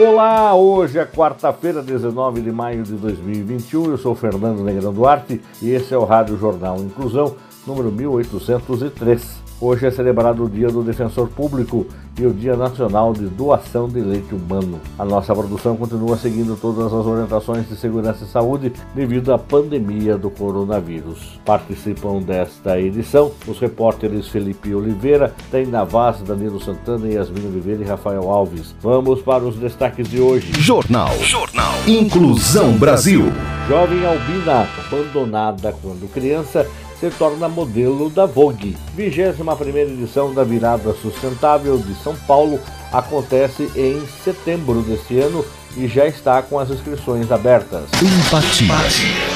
Olá, hoje é quarta-feira, 19 de maio de 2021. Eu sou Fernando Negrão Duarte e esse é o Rádio Jornal Inclusão, número 1803. Hoje é celebrado o Dia do Defensor Público e o Dia Nacional de Doação de Leite Humano. A nossa produção continua seguindo todas as orientações de segurança e saúde devido à pandemia do coronavírus. Participam desta edição os repórteres Felipe Oliveira, Taina Vaz, Danilo Santana, Yasmin Oliveira e Rafael Alves. Vamos para os destaques de hoje. Jornal. Jornal. Inclusão Brasil. Jovem Albina, abandonada quando criança, se torna modelo da Vogue. 21 edição da Virada Sustentável de São Paulo acontece em setembro deste ano e já está com as inscrições abertas. Empatia.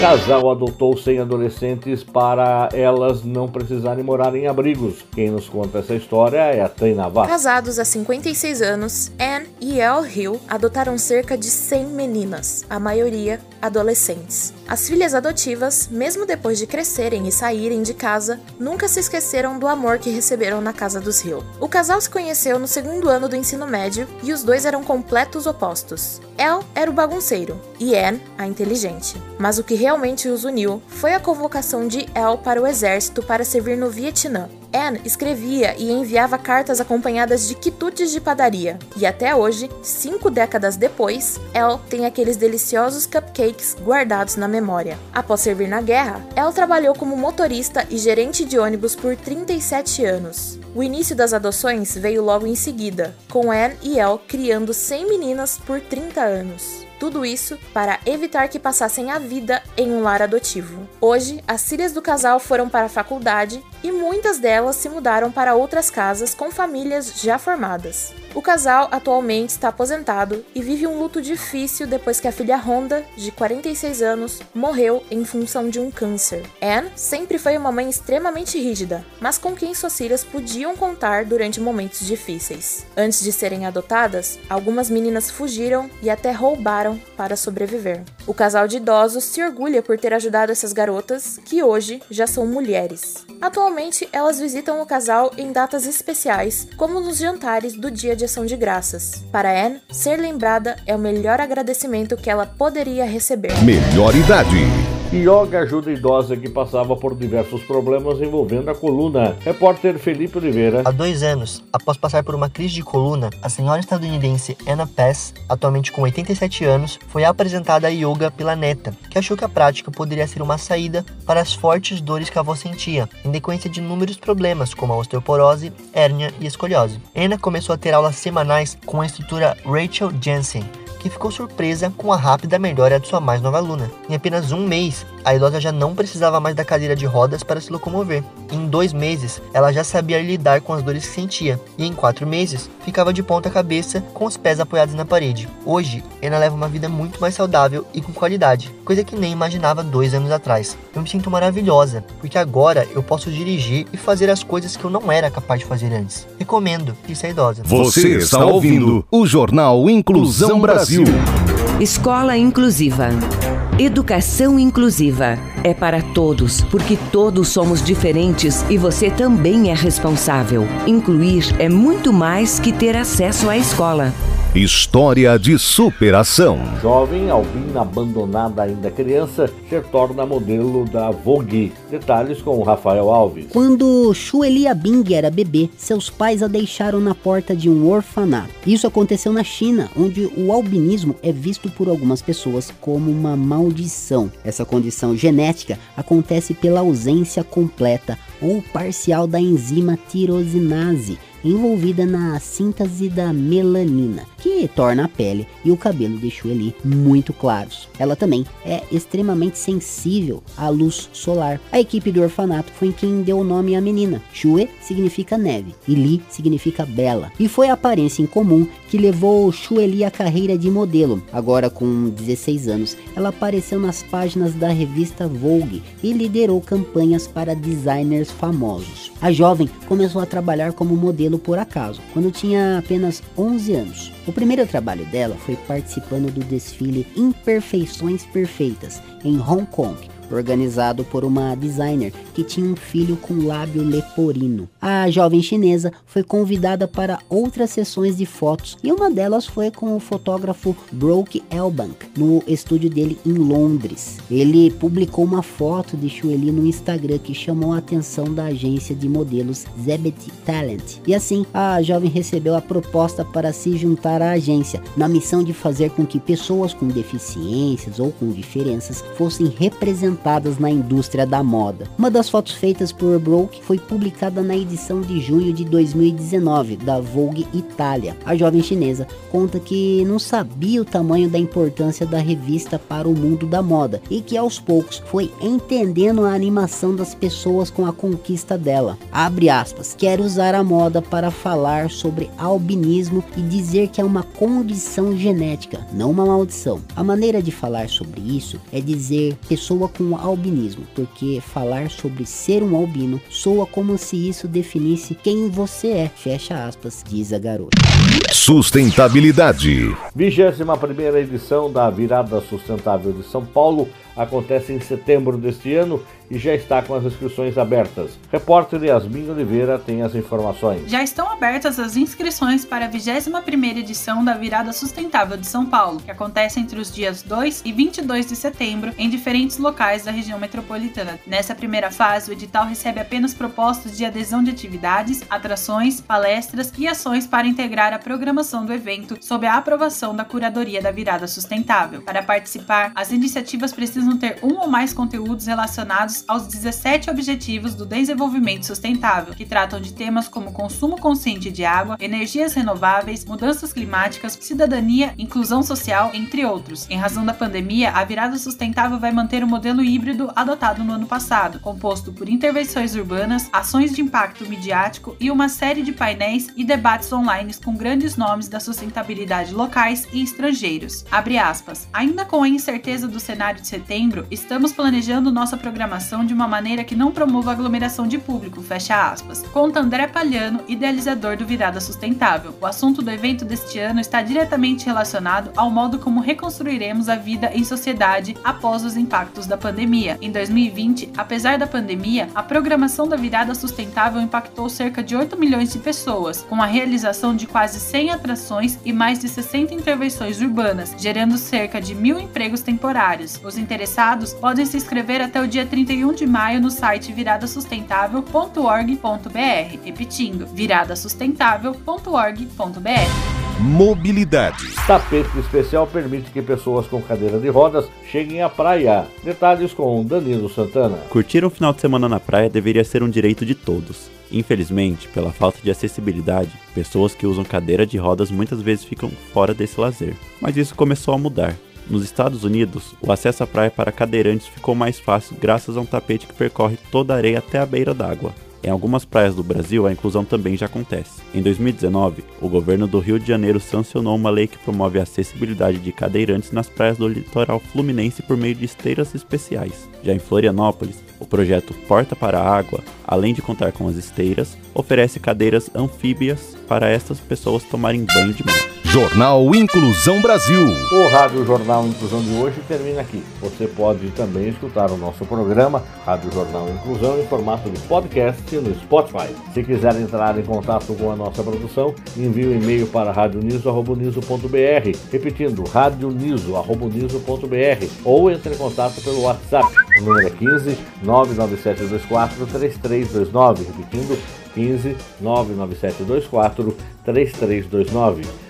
Casal adotou 100 adolescentes para elas não precisarem morar em abrigos. Quem nos conta essa história é a Taina Vaz. Casados há 56 anos, Anne e El Hill adotaram cerca de 100 meninas, a maioria adolescentes. As filhas adotivas, mesmo depois de crescerem e saírem de casa, nunca se esqueceram do amor que receberam na casa dos Hill. O casal se conheceu no segundo ano do ensino médio e os dois eram completos opostos. El era o bagunceiro e Anne a inteligente. Mas o que realmente os uniu foi a convocação de El para o exército para servir no Vietnã. Anne escrevia e enviava cartas acompanhadas de quitutes de padaria, e até hoje, cinco décadas depois, Elle tem aqueles deliciosos cupcakes guardados na memória. Após servir na guerra, Elle trabalhou como motorista e gerente de ônibus por 37 anos. O início das adoções veio logo em seguida, com Anne e Elle criando 100 meninas por 30 anos. Tudo isso para evitar que passassem a vida em um lar adotivo. Hoje, as filhas do casal foram para a faculdade e muitas delas se mudaram para outras casas com famílias já formadas. O casal atualmente está aposentado e vive um luto difícil depois que a filha Honda, de 46 anos, morreu em função de um câncer. Anne sempre foi uma mãe extremamente rígida, mas com quem suas filhas podiam contar durante momentos difíceis. Antes de serem adotadas, algumas meninas fugiram e até roubaram para sobreviver. O casal de idosos se orgulha por ter ajudado essas garotas, que hoje já são mulheres. Atualmente, elas visitam o casal em datas especiais, como nos jantares do Dia de Ação de Graças. Para Anne, ser lembrada é o melhor agradecimento que ela poderia receber. Melhor idade. Yoga ajuda idosa que passava por diversos problemas envolvendo a coluna. Repórter Felipe Oliveira. Há dois anos, após passar por uma crise de coluna, a senhora estadunidense Anna Pass, atualmente com 87 anos, foi apresentada a yoga pela neta, que achou que a prática poderia ser uma saída para as fortes dores que a avó sentia, em decorrência de inúmeros problemas como a osteoporose, hérnia e escoliose. Anna começou a ter aulas semanais com a instrutora Rachel Jensen, que ficou surpresa com a rápida melhora de sua mais nova aluna. Em apenas um mês, a idosa já não precisava mais da cadeira de rodas para se locomover. Em dois meses, ela já sabia lidar com as dores que sentia, e em quatro meses, ficava de ponta cabeça com os pés apoiados na parede. Hoje, ela leva uma vida muito mais saudável e com qualidade, coisa que nem imaginava dois anos atrás. Eu me sinto maravilhosa, porque agora eu posso dirigir e fazer as coisas que eu não era capaz de fazer antes. Recomendo que é idosa. Você está ouvindo o Jornal Inclusão Brasil. Escola Inclusiva. Educação inclusiva é para todos, porque todos somos diferentes e você também é responsável. Incluir é muito mais que ter acesso à escola. História de superação. Jovem albina abandonada ainda criança se torna modelo da Vogue. Detalhes com Rafael Alves. Quando Shuelia Bing era bebê, seus pais a deixaram na porta de um orfanato. Isso aconteceu na China, onde o albinismo é visto por algumas pessoas como uma maldição. Essa condição genética acontece pela ausência completa ou parcial da enzima tirosinase envolvida na síntese da melanina, que torna a pele e o cabelo de Shueli muito claros. Ela também é extremamente sensível à luz solar. A equipe do orfanato foi quem deu o nome à menina. Shue significa neve e Li significa bela. E foi a aparência em comum que levou Shueli à carreira de modelo. Agora com 16 anos, ela apareceu nas páginas da revista Vogue e liderou campanhas para designers famosos. A jovem começou a trabalhar como modelo por acaso, quando tinha apenas 11 anos. O primeiro trabalho dela foi participando do desfile Imperfeições Perfeitas em Hong Kong, organizado por uma designer que tinha um filho com lábio leporino. A jovem chinesa foi convidada para outras sessões de fotos e uma delas foi com o fotógrafo Broke Elbank no estúdio dele em Londres. Ele publicou uma foto de Shueli no Instagram que chamou a atenção da agência de modelos Zebet Talent. E assim, a jovem recebeu a proposta para se juntar à agência na missão de fazer com que pessoas com deficiências ou com diferenças fossem representadas na indústria da moda. Uma das fotos feitas por Broke foi publicada na edição de junho de 2019 da Vogue Itália. A jovem chinesa conta que não sabia o tamanho da importância da revista para o mundo da moda e que aos poucos foi entendendo a animação das pessoas com a conquista dela. Abre aspas, quer usar a moda para falar sobre albinismo e dizer que é uma condição genética, não uma maldição. A maneira de falar sobre isso é dizer pessoa com albinismo, porque falar sobre ser um albino soa como se isso definisse quem você é, fecha aspas, diz a garota. Sustentabilidade. 21 primeira edição da Virada Sustentável de São Paulo acontece em setembro deste ano e já está com as inscrições abertas. Repórter Yasmin Oliveira tem as informações. Já estão abertas as inscrições para a 21ª edição da Virada Sustentável de São Paulo, que acontece entre os dias 2 e 22 de setembro em diferentes locais da região metropolitana. Nessa primeira fase, o edital recebe apenas propostas de adesão de atividades, atrações, palestras e ações para integrar a programação do evento sob a aprovação da curadoria da Virada Sustentável. Para participar, as iniciativas precisam ter um ou mais conteúdos relacionados aos 17 Objetivos do Desenvolvimento Sustentável, que tratam de temas como consumo consciente de água, energias renováveis, mudanças climáticas, cidadania, inclusão social, entre outros. Em razão da pandemia, a virada sustentável vai manter o modelo híbrido adotado no ano passado, composto por intervenções urbanas, ações de impacto midiático e uma série de painéis e debates online com grandes nomes da sustentabilidade locais e estrangeiros. Abre aspas. Ainda com a incerteza do cenário de setembro, estamos planejando nossa programação de uma maneira que não promova aglomeração de público, fecha aspas. Conta André Palhano, idealizador do Virada Sustentável. O assunto do evento deste ano está diretamente relacionado ao modo como reconstruiremos a vida em sociedade após os impactos da pandemia. Em 2020, apesar da pandemia, a programação da Virada Sustentável impactou cerca de 8 milhões de pessoas, com a realização de quase 100 atrações e mais de 60 intervenções urbanas, gerando cerca de mil empregos temporários. Os interessados podem se inscrever até o dia 31 31 de maio no site viradasustentável.org.br. Repetindo, viradasustentável.org.br. Mobilidade. Tapete especial permite que pessoas com cadeira de rodas cheguem à praia. Detalhes com Danilo Santana. Curtir um final de semana na praia deveria ser um direito de todos. Infelizmente, pela falta de acessibilidade, pessoas que usam cadeira de rodas muitas vezes ficam fora desse lazer. Mas isso começou a mudar. Nos Estados Unidos, o acesso à praia para cadeirantes ficou mais fácil graças a um tapete que percorre toda a areia até a beira d'água. Em algumas praias do Brasil, a inclusão também já acontece. Em 2019, o governo do Rio de Janeiro sancionou uma lei que promove a acessibilidade de cadeirantes nas praias do litoral fluminense por meio de esteiras especiais. Já em Florianópolis, o projeto Porta para a Água, além de contar com as esteiras, oferece cadeiras anfíbias para estas pessoas tomarem banho de mar. Jornal Inclusão Brasil. O Rádio Jornal Inclusão de hoje termina aqui. Você pode também escutar o nosso programa Rádio Jornal Inclusão em formato de podcast no Spotify. Se quiser entrar em contato com a nossa produção, envie um e-mail para radioniso.br, repetindo radioniso.br ou entre em contato pelo WhatsApp. O número é 15 99724 3329, repetindo 15 99724 3329.